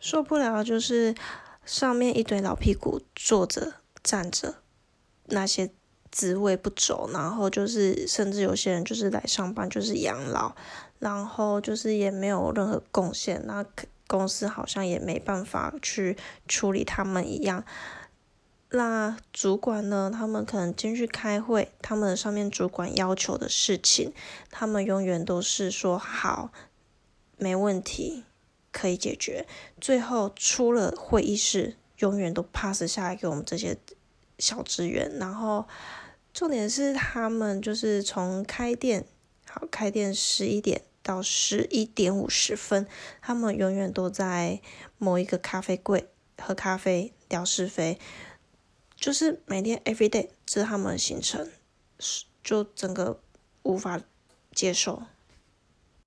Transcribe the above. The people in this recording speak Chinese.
受不了就是上面一堆老屁股坐着站着，那些职位不走，然后就是甚至有些人就是来上班就是养老，然后就是也没有任何贡献，那公司好像也没办法去处理他们一样。那主管呢？他们可能进去开会，他们上面主管要求的事情，他们永远都是说好，没问题，可以解决。最后出了会议室，永远都 pass 下来给我们这些小职员。然后重点是他们就是从开店，好开店十一点到十一点五十分，他们永远都在某一个咖啡柜喝咖啡聊是非。就是每天 every day，这是他们的行程，是就整个无法接受。